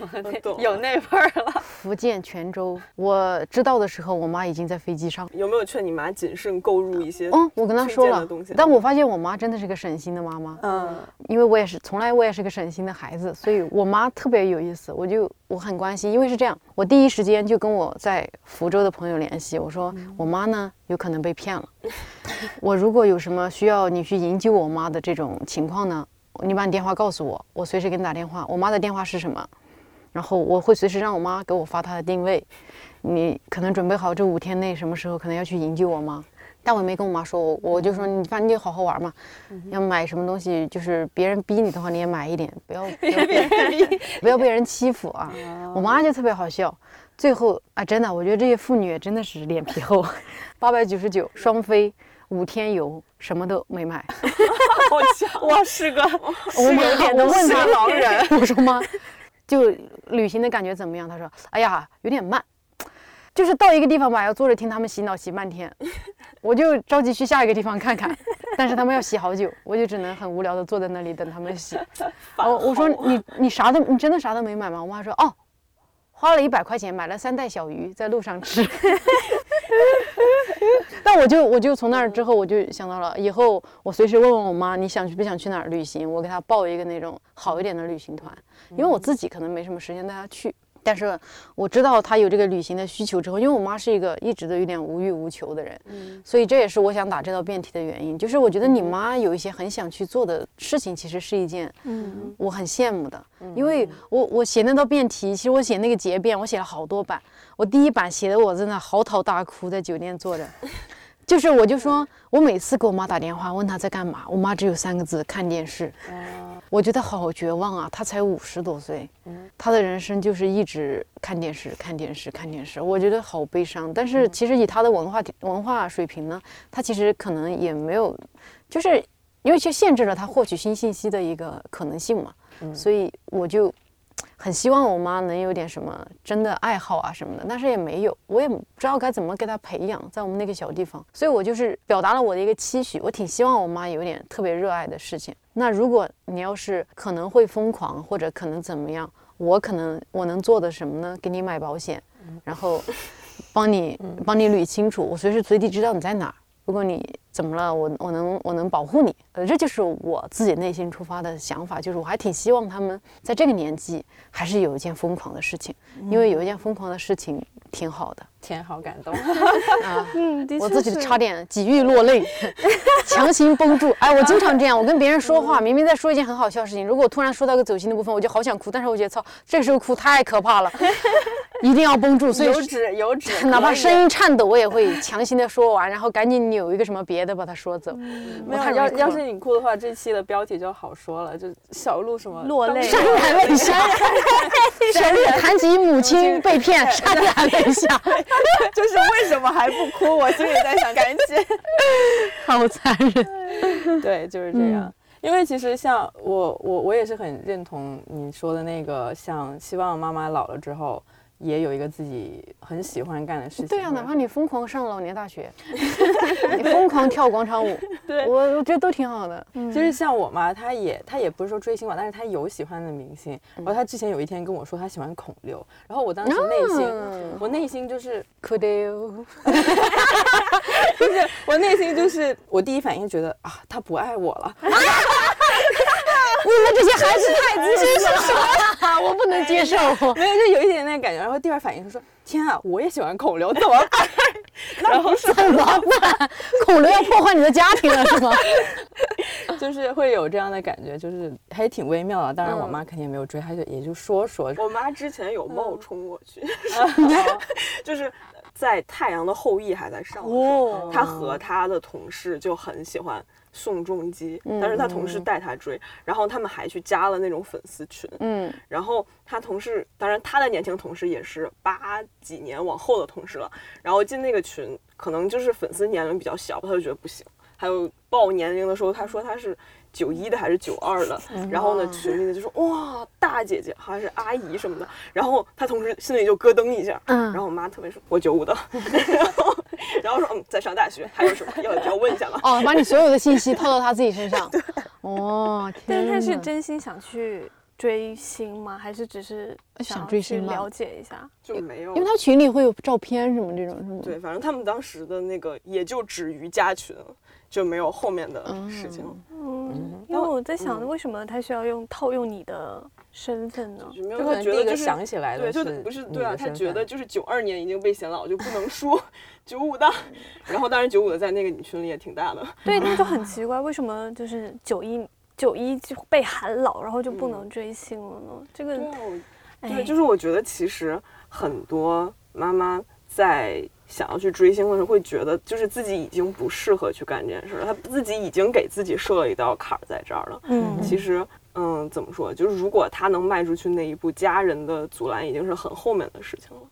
有那份儿了。福建泉州，我知道的时候，我妈已经在飞机上。有没有劝你妈谨慎购入一些？嗯，我跟她说了，但我发现我妈真的是个省心的妈妈。嗯，因为我也是，从来我也是个省心的孩子，所以我妈特别有意思，我就我很关心，因为是这样，我第一时间就跟我在福州的朋友联系，我说我妈呢有可能被骗了，我如果有什么需要你去营救我妈的这种情况呢？你把你电话告诉我，我随时给你打电话。我妈的电话是什么？然后我会随时让我妈给我发她的定位。你可能准备好这五天内什么时候可能要去营救我妈？但我也没跟我妈说，我我就说你反正你就好好玩嘛。要买什么东西，就是别人逼你的话你也买一点，不要 不要被人欺负啊。我妈就特别好笑，最后啊，真的，我觉得这些妇女真的是脸皮厚，八百九十九双飞五天游，什么都没买。好强！哇，是个 我妈，我问他狼人，我说妈，就旅行的感觉怎么样？他说，哎呀，有点慢，就是到一个地方吧，要坐着听他们洗脑洗半天，我就着急去下一个地方看看，但是他们要洗好久，我就只能很无聊的坐在那里等他们洗。我我说你你啥都你真的啥都没买吗？我妈说哦。花了一百块钱买了三袋小鱼，在路上吃。但我就我就从那儿之后，我就想到了以后我随时问问我妈，你想去不想去哪儿旅行？我给她报一个那种好一点的旅行团，因为我自己可能没什么时间带她去。但是我知道他有这个旅行的需求之后，因为我妈是一个一直都有点无欲无求的人，嗯，所以这也是我想打这道辩题的原因。就是我觉得你妈有一些很想去做的事情，其实是一件，嗯，我很羡慕的。因为我我写那道辩题，其实我写那个结辩，我写了好多版。我第一版写的我真的嚎啕大哭，在酒店坐着，就是我就说我每次给我妈打电话问她在干嘛，我妈只有三个字：看电视。我觉得好绝望啊！他才五十多岁，他的人生就是一直看电视、看电视、看电视。我觉得好悲伤。但是其实以他的文化文化水平呢，他其实可能也没有，就是因为就限制了他获取新信息的一个可能性嘛。所以我就。很希望我妈能有点什么真的爱好啊什么的，但是也没有，我也不知道该怎么给她培养，在我们那个小地方，所以我就是表达了我的一个期许，我挺希望我妈有点特别热爱的事情。那如果你要是可能会疯狂或者可能怎么样，我可能我能做的什么呢？给你买保险，然后帮你帮你捋清楚，我随时随地知道你在哪儿。如果你怎么了，我我能我能保护你，呃，这就是我自己内心出发的想法，就是我还挺希望他们在这个年纪还是有一件疯狂的事情，因为有一件疯狂的事情挺好的。天，好感动 啊！嗯，我自己差点几欲落泪，强行绷住。哎，我经常这样，我跟别人说话，明明在说一件很好笑的事情，如果我突然说到个走心的部分，我就好想哭，但是我觉得操，这时候哭太可怕了，一定要绷住。所以有纸有纸，哪怕声音颤抖，我也会强行的说完，然后赶紧扭一个什么别的把它说走。没有，要要是你哭的话，这期的标题就好说了，就小鹿什么落泪，潸然泪下。小鹿谈及母亲被骗，潸然泪下。就是为什么还不哭？我心里在想，赶紧，好残忍。对，就是这样。因为其实像我，我我也是很认同你说的那个，像希望妈妈老了之后。也有一个自己很喜欢干的事情。对啊，哪怕你疯狂上老年大学，你疯狂跳广场舞，对我我觉得都挺好的。就是像我嘛，她也她也不是说追星吧，但是她有喜欢的明星。然后她之前有一天跟我说她喜欢孔刘，然后我当时内心我内心就是可得哦，就是我内心就是我第一反应觉得啊，他不爱我了。你们这些孩子太自信是什么？我不能接受。没有，就有一点点感觉。然后第二反应是说：天啊，我也喜欢孔刘，怎么办？然后怎么办？孔刘要破坏你的家庭了是吗？就是会有这样的感觉，就是还挺微妙的。当然，我妈肯定没有追，她就也就说说。我妈之前有冒充我去，就是在《太阳的后裔》还在上的时候，她和她的同事就很喜欢。宋仲基，但是他同事带他追，然后他们还去加了那种粉丝群，嗯，然后他同事，当然他的年轻同事也是八几年往后的同事了，然后进那个群，可能就是粉丝年龄比较小，他就觉得不行，还有报年龄的时候，他说他是。九一的还是九二的，然后呢，群里的就说哇，大姐姐好像是阿姨什么的，然后他同事心里就咯噔一下，嗯，然后我妈特别说，我九五的，然 后然后说嗯，在上大学，还有什么要要问一下吗？哦，把你所有的信息 套到他自己身上，对，哦，但是他是真心想去追星吗？还是只是想追星了解一下？就没有，因为他群里会有照片什么这种，是吗？对，反正他们当时的那个也就止于加群。就没有后面的事情了。嗯，因为我在想，为什么他需要用套用你的身份呢？就没有他觉得就是想起来的，对，就不是对啊，他觉得就是九二年已经被显老，就不能说 九五的。然后当然九五的在那个女群里也挺大的。对，那就很 奇怪，为什么就是九一九一就被喊老，然后就不能追星了呢？这个对，就是我觉得其实很多妈妈在。想要去追星的时候，会觉得就是自己已经不适合去干这件事了。他自己已经给自己设了一道坎儿在这儿了。嗯，其实，嗯，怎么说？就是如果他能迈出去那一步，家人的阻拦已经是很后面的事情了。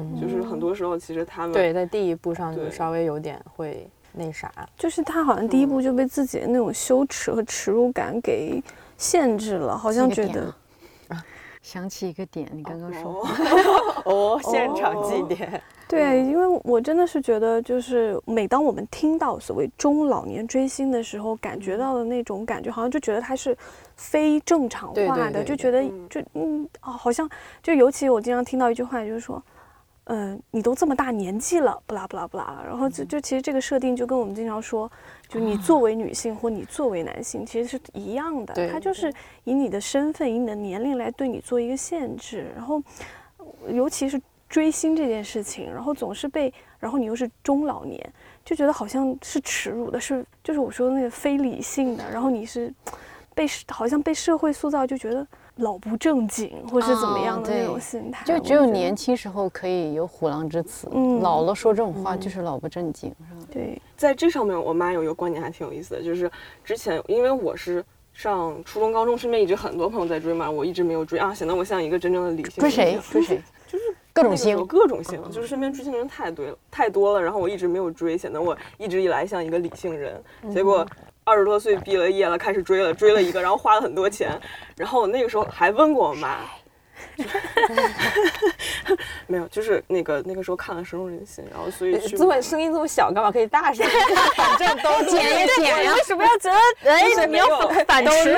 嗯就是很多时候其实他们对在第一步上就稍微有点会那啥，就是他好像第一步就被自己的那种羞耻和耻辱感给限制了，好像觉得。想起一个点，你刚刚说。哦，现场祭奠。对，因为我真的是觉得，就是每当我们听到所谓中老年追星的时候，感觉到的那种感觉，好像就觉得它是非正常化的，就觉得就嗯哦，好像就尤其我经常听到一句话，就是说。嗯，你都这么大年纪了，不啦不啦不啦，然后就就其实这个设定就跟我们经常说，就你作为女性或你作为男性其实是一样的，它就是以你的身份、以你的年龄来对你做一个限制。然后，尤其是追星这件事情，然后总是被，然后你又是中老年，就觉得好像是耻辱的，是就是我说的那个非理性的。然后你是被好像被社会塑造，就觉得。老不正经，或是怎么样的那种心态，就只有年轻时候可以有虎狼之词，老了说这种话就是老不正经，是吧？对，在这上面，我妈有一个观点还挺有意思的，就是之前因为我是上初中、高中，身边一直很多朋友在追嘛，我一直没有追啊，显得我像一个真正的理性。追谁？追谁？就是各种星，各种星，就是身边追星的人太对了，太多了，然后我一直没有追，显得我一直以来像一个理性人，结果。二十多岁毕了业了，开始追了，追了一个，然后花了很多钱，然后我那个时候还问过我妈，没有，就是那个那个时候看了深入人心，然后所以这么声音这么小，干嘛可以大声？反正都剪也剪呀，为什么要觉得哎你要反吃进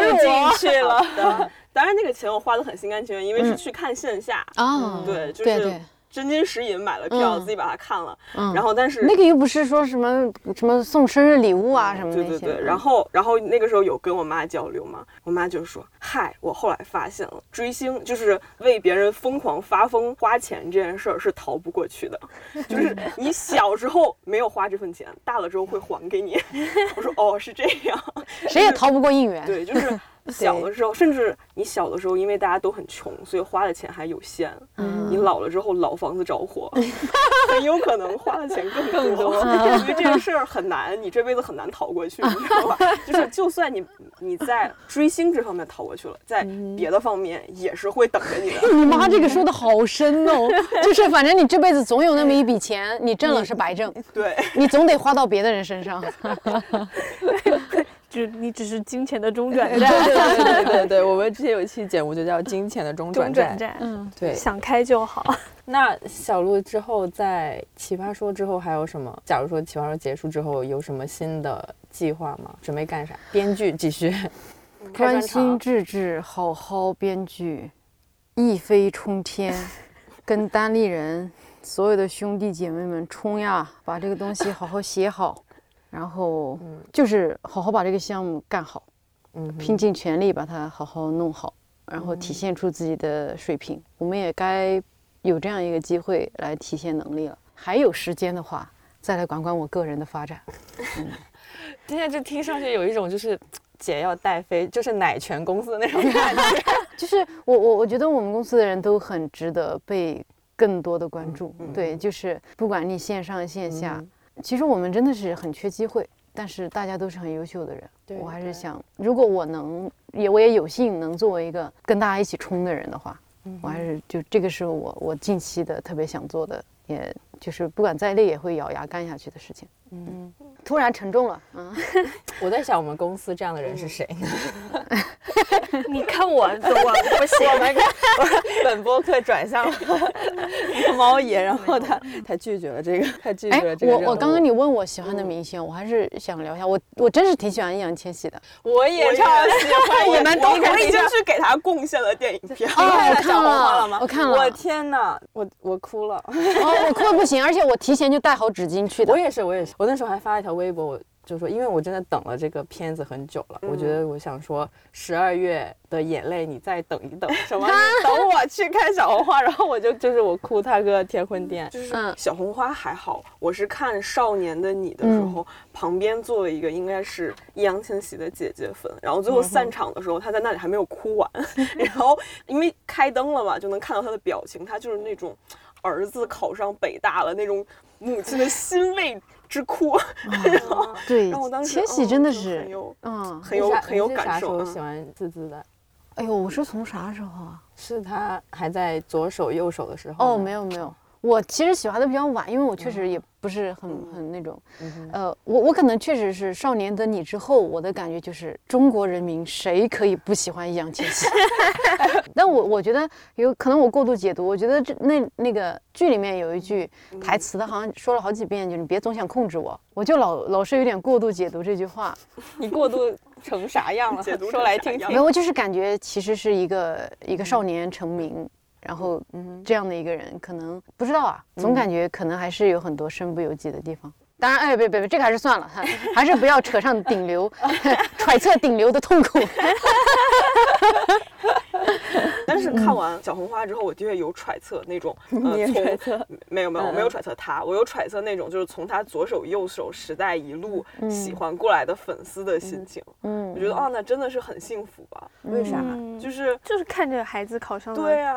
去了？当然那个钱我花的很心甘情愿，因为是去看线下啊，对，就是。真金实银买了票，自己把它看了，然后但是那个又不是说什么什么送生日礼物啊什么的。对对对，然后然后那个时候有跟我妈交流嘛，我妈就说：“嗨，我后来发现了，追星就是为别人疯狂发疯花钱这件事儿是逃不过去的，就是你小时候没有花这份钱，大了之后会还给你。”我说：“哦，是这样，谁也逃不过应援。”对，就是。小的时候，甚至你小的时候，因为大家都很穷，所以花的钱还有限。嗯，你老了之后，老房子着火，很有可能花的钱更多。因为这个事儿很难，你这辈子很难逃过去，你知道吧？就是，就算你你在追星这方面逃过去了，在别的方面也是会等着你的。你妈这个说的好深哦，就是反正你这辈子总有那么一笔钱，你挣了是白挣。对，你总得花到别的人身上。就你只是金钱的中 转站，对对对对对，我们之前有一期节目就叫金钱的中转站，嗯，对，想开就好。那小鹿之后在奇葩说之后还有什么？假如说奇葩说结束之后有什么新的计划吗？准备干啥？编剧继续，专心致志，好好编剧，一飞冲天，跟单立人所有的兄弟姐妹们冲呀，把这个东西好好写好。然后就是好好把这个项目干好，嗯，拼尽全力把它好好弄好，然后体现出自己的水平。我们也该有这样一个机会来体现能力了。还有时间的话，再来管管我个人的发展。嗯，现在这听上去有一种就是姐要带飞，就是奶泉公司的那种感觉。就是我我我觉得我们公司的人都很值得被更多的关注。对，就是不管你线上线下。其实我们真的是很缺机会，但是大家都是很优秀的人。我还是想，如果我能，也我也有幸能作为一个跟大家一起冲的人的话，我还是就这个是我我近期的特别想做的，也就是不管再累也会咬牙干下去的事情。嗯，突然沉重了。嗯，我在想我们公司这样的人是谁呢？你看我，我不行。我们本播客转向了 猫爷，然后他他拒绝了这个，他拒绝了这个。我我刚刚你问我喜欢的明星，我还是想聊一下。我我真是挺喜欢易烊千玺的。我也超喜欢。我们都我已经去给他贡献了电影票。哦，我看了，我看了。我天哪，我我哭了。哦，我哭的不行，而且我提前就带好纸巾去的。我也是，我也是。我那时候还发了一条微博，我就说，因为我真的等了这个片子很久了，我觉得我想说，十二月的眼泪你再等一等，什么？等我去看小红花，然后我就就是我哭他个天昏地就是小红花还好，我是看少年的你的时候，旁边坐了一个应该是易烊千玺的姐姐粉，然后最后散场的时候，他在那里还没有哭完，然后因为开灯了嘛，就能看到他的表情，他就是那种儿子考上北大了那种。母亲的欣慰之哭，对，让我当时千玺真的是，嗯，很有很有感受。喜欢滋滋的，哎呦，我是从啥时候啊？是他还在左手右手的时候？哦，没有没有，我其实喜欢的比较晚，因为我确实也不是很很那种，呃，我我可能确实是《少年的你》之后，我的感觉就是中国人民谁可以不喜欢易烊千玺？但我我觉得有可能我过度解读，我觉得这那那个剧里面有一句台词，他好像说了好几遍，就是你别总想控制我，我就老老是有点过度解读这句话。你过度成啥样了？解读说来听听。没有，我就是感觉其实是一个一个少年成名。然后，嗯，这样的一个人，可能不知道啊，总感觉可能还是有很多身不由己的地方。当然，哎，别别别，这个还是算了，还是不要扯上顶流，揣测顶流的痛苦。但是看完小红花之后，我的确有揣测那种，呃，从 没有没有，我没有揣测他，我有揣测那种就是从他左手右手时代一路喜欢过来的粉丝的心情。嗯，我觉得哦，那真的是很幸福吧？为啥？就是就是看着孩子考上了。对啊。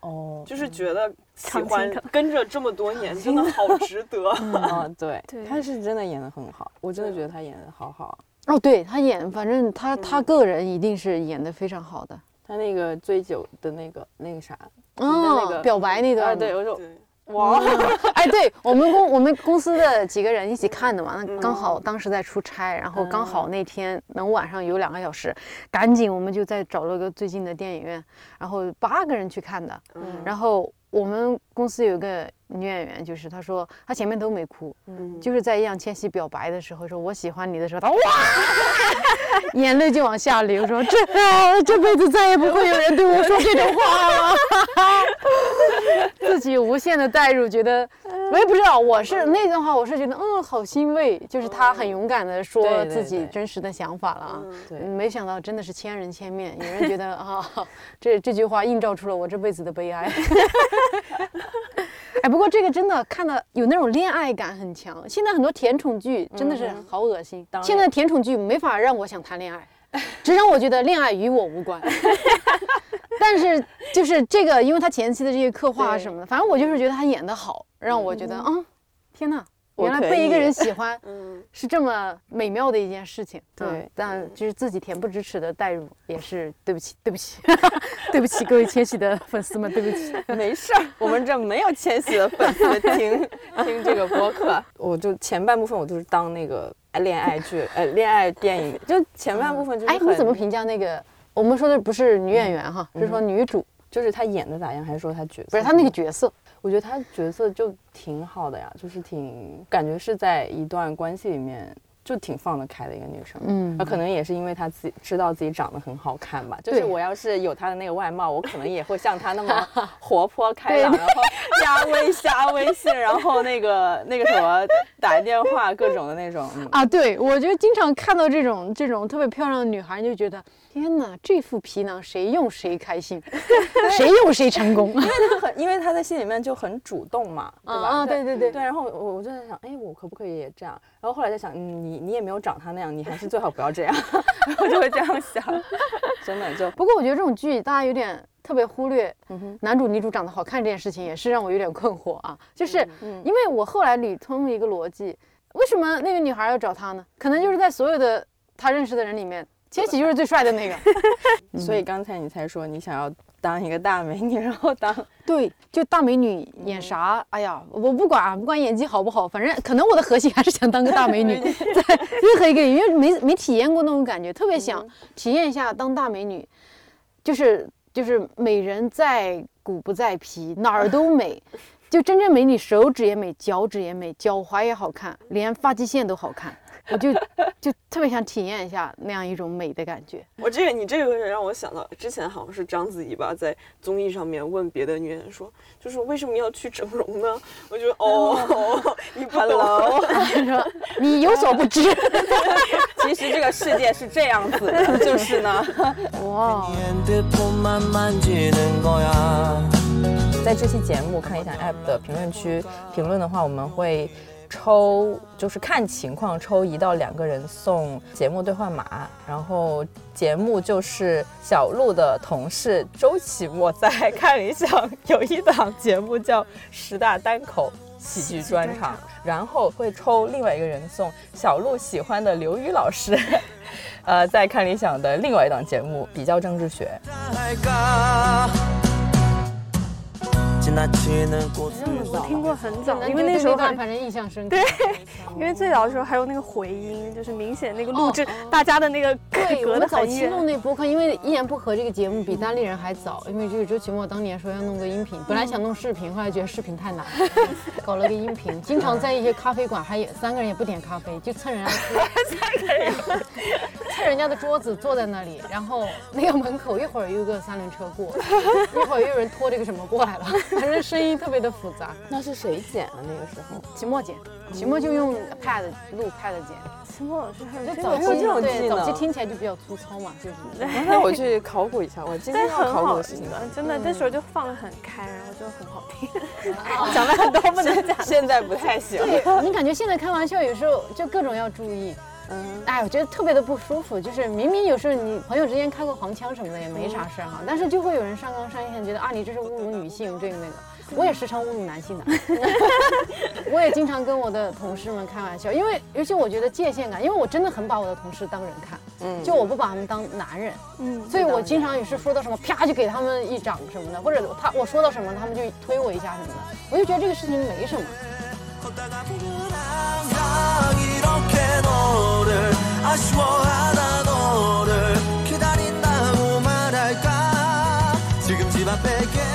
哦，就是觉得喜欢跟着这么多年，真的好值得。啊，对，他是真的演的很好，我真的觉得他演的好好。哦，对他演，反正他他个人一定是演的非常好的。他那个醉酒的那个那个啥，哦，那个表白那段，对，我就。哇，哎，对我们公我们公司的几个人一起看的嘛，那刚好当时在出差，然后刚好那天能晚上有两个小时，赶紧我们就再找了个最近的电影院，然后八个人去看的，然后我们公司有个。女演员就是她说她前面都没哭，嗯。就是在易烊千玺表白的时候说我喜欢你的时候，她哇，眼泪就往下流，说这这辈子再也不会有人对我说这种话了，自己无限的代入，觉得我也不知道，我是那段话，我是觉得嗯好欣慰，就是他很勇敢的说自己真实的想法了，对，没想到真的是千人千面，有人觉得啊这这句话映照出了我这辈子的悲哀。哎，不过这个真的看的有那种恋爱感很强。现在很多甜宠剧真的是好恶心。现在甜宠剧没法让我想谈恋爱，只让我觉得恋爱与我无关。但是就是这个，因为他前期的这些刻画什么的，反正我就是觉得他演的好，让我觉得啊，天哪！原来被一个人喜欢，嗯，是这么美妙的一件事情。对，但就是自己恬不知耻的代入，也是对不起，对不起，对不起各位千玺的粉丝们，对不起。没事儿，我们这没有千玺的粉丝听听这个播客。我就前半部分我就是当那个恋爱剧，呃，恋爱电影，就前半部分就是。哎，你怎么评价那个？我们说的不是女演员哈，是说女主，就是她演的咋样，还是说她角色？不是她那个角色。我觉得他角色就挺好的呀，就是挺感觉是在一段关系里面就挺放得开的一个女生。嗯，那可能也是因为她自己知道自己长得很好看吧。就是我要是有她的那个外貌，我可能也会像她那么 活泼开朗，然后加微加微信，然后那个那个什么打电话各种的那种。啊，对，我觉得经常看到这种这种特别漂亮的女孩，就觉得。天哪，这副皮囊谁用谁开心，谁用谁成功。因为他很，因为他在心里面就很主动嘛，对吧？啊，对对对对。然后我我就在想，哎，我可不可以也这样？然后后来在想，嗯，你你也没有长他那样，你还是最好不要这样。然后就会这样想，真的就。不过我觉得这种剧大家有点特别忽略，男主女主长得好看这件事情，也是让我有点困惑啊。就是因为我后来捋通了一个逻辑，为什么那个女孩要找他呢？可能就是在所有的他认识的人里面。千玺就是最帅的那个，所以刚才你才说你想要当一个大美女，然后当 对，就大美女演啥？哎呀，我不管，不管演技好不好，反正可能我的核心还是想当个大美女，在任何一个因为没没体验过那种感觉，特别想体验一下当大美女，就是就是美人在骨不在皮，哪儿都美，就真正美女，手指也美，脚趾也美，脚踝也好看，连发际线都好看。我就就特别想体验一下那样一种美的感觉。我这个你这个让我想到之前好像是章子怡吧，在综艺上面问别的女演员说，就是为什么要去整容呢？我觉得哦，你不懂，你有所不知，其实这个世界是这样子的，就是呢。哇。在这期节目看一下 App 的评论区评论的话，我们会。抽就是看情况抽一到两个人送节目兑换码，然后节目就是小鹿的同事周启墨在看理想有一档节目叫十大单口喜剧专场，然后会抽另外一个人送小鹿喜欢的刘宇老师，呃，在看理想的另外一档节目比较政治学。我听过很早，因为那时候反正印象深刻。对，因为最早的时候还有那个回音，就是明显那个录制 大家的那个对，隔的早期弄那播客，因为一言不合这个节目比单立人还早，因为这个周奇墨当年说要弄个音频，本来想弄视频，后来觉得视频太难，搞了个音频，经常在一些咖啡馆，还有三个人也不点咖啡，就蹭人家 三个人。蹭人家的桌子坐在那里，然后那个门口一会儿有个三轮车过，一会儿又有人拖着个什么过来了，反正声音特别的复杂。那是谁剪的那个时候？期末剪，期末就用 pad 录 pad 剪。期末老师还有早期这种对早期听起来就比较粗糙嘛，就是。那我去考古一下，我今天要考古的事情，真的那时候就放得很开，然后就很好听。讲了很多不能讲，现在不太行。对，你感觉现在开玩笑有时候就各种要注意。嗯，哎，我觉得特别的不舒服，就是明明有时候你朋友之间开个黄腔什么的也没啥事儿哈，但是就会有人上纲上线，觉得啊你这是侮辱女性这个那个。我也时常侮辱男性的，我也经常跟我的同事们开玩笑，因为尤其我觉得界限感，因为我真的很把我的同事当人看，嗯，就我不把他们当男人，嗯，所以我经常也是说到什么啪就给他们一掌什么的，或者他我说到什么他们就推我一下什么的，我就觉得这个事情没什么。 걷다가 보면 항상 이렇게 너를 아쉬워하다 너를 기다린다고 말할까 지금 집 앞에 계.